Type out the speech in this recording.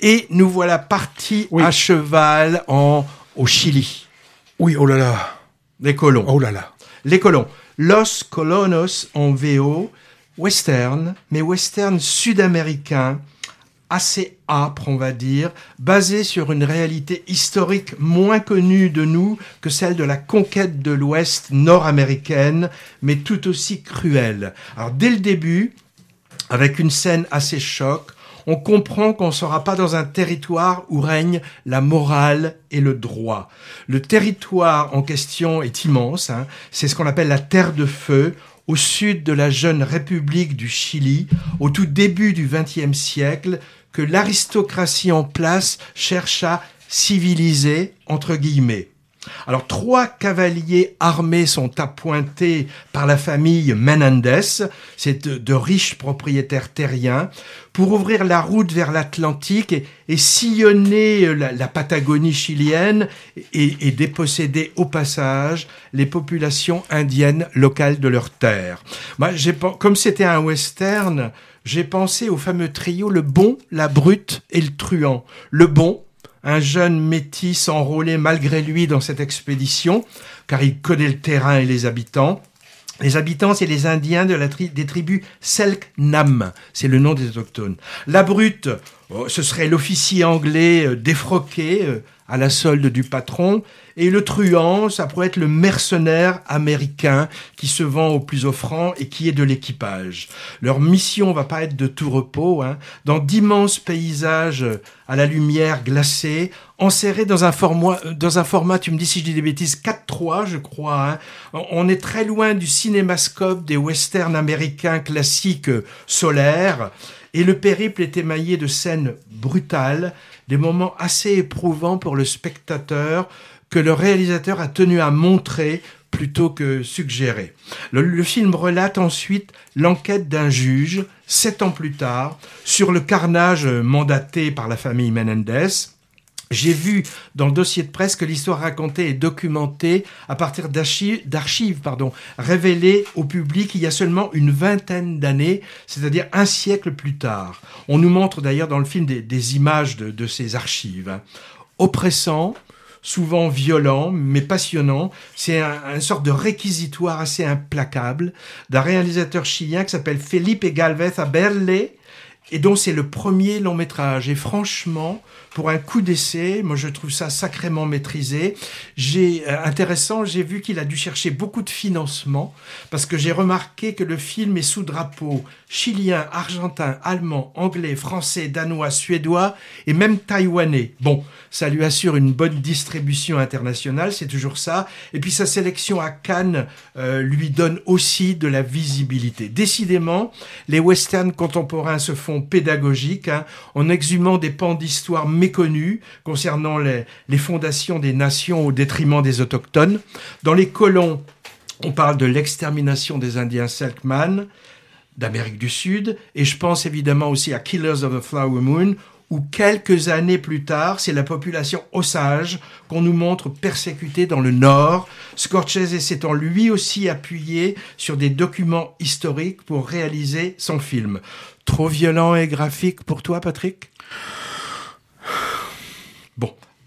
Et nous voilà partis à cheval en, au Chili. Oui, oh là là. Les colons. Oh là là. Les colons. Los Colonos en VO, western, mais western sud-américain, assez âpre, on va dire, basé sur une réalité historique moins connue de nous que celle de la conquête de l'Ouest nord-américaine, mais tout aussi cruelle. Alors dès le début, avec une scène assez choc, on comprend qu'on ne sera pas dans un territoire où règne la morale et le droit. Le territoire en question est immense, hein. c'est ce qu'on appelle la Terre de Feu, au sud de la jeune République du Chili, au tout début du XXe siècle, que l'aristocratie en place cherche à civiliser, entre guillemets. Alors, trois cavaliers armés sont appointés par la famille Menendez, c'est de, riches propriétaires terriens, pour ouvrir la route vers l'Atlantique et, sillonner la, Patagonie chilienne et, déposséder au passage les populations indiennes locales de leurs terres. Comme c'était un western, j'ai pensé au fameux trio le bon, la brute et le truand. Le bon, un jeune métis enrôlé malgré lui dans cette expédition, car il connaît le terrain et les habitants. Les habitants, c'est les Indiens des tribus Selknam, c'est le nom des autochtones. La brute, oh, ce serait l'officier anglais euh, défroqué euh, à la solde du patron, et le truand, ça pourrait être le mercenaire américain qui se vend au plus offrant et qui est de l'équipage. Leur mission va pas être de tout repos, hein. dans d'immenses paysages à la lumière glacée, enserrés dans un format, dans un format, tu me dis si je dis des bêtises, 4-3, je crois. Hein. On est très loin du cinémascope des westerns américains classiques solaires. Et le périple est émaillé de scènes brutales, des moments assez éprouvants pour le spectateur, que le réalisateur a tenu à montrer plutôt que suggérer. Le, film relate ensuite l'enquête d'un juge, sept ans plus tard, sur le carnage mandaté par la famille Menendez. J'ai vu dans le dossier de presse que l'histoire racontée est documentée à partir d'archives pardon, révélées au public il y a seulement une vingtaine d'années, c'est-à-dire un siècle plus tard. On nous montre d'ailleurs dans le film des, images de, ces archives. Oppressant, souvent violent, mais passionnant. C'est un, une sorte de réquisitoire assez implacable d'un réalisateur chilien qui s'appelle Felipe Galvez Aberle et dont c'est le premier long métrage. Et franchement, pour un coup d'essai, moi je trouve ça sacrément maîtrisé. J'ai euh, intéressant, j'ai vu qu'il a dû chercher beaucoup de financement parce que j'ai remarqué que le film est sous drapeau chilien, argentin, allemand, anglais, français, danois, suédois et même taïwanais. Bon, ça lui assure une bonne distribution internationale, c'est toujours ça. Et puis sa sélection à Cannes euh, lui donne aussi de la visibilité. Décidément, les westerns contemporains se font pédagogiques hein, en exhumant des pans d'histoire méconnus concernant les, les fondations des nations au détriment des autochtones. Dans les colons, on parle de l'extermination des Indiens Selkman, d'Amérique du Sud, et je pense évidemment aussi à Killers of the Flower Moon, où quelques années plus tard, c'est la population Osage qu'on nous montre persécutée dans le Nord, Scorsese s'étant lui aussi appuyé sur des documents historiques pour réaliser son film. Trop violent et graphique pour toi, Patrick? Bon,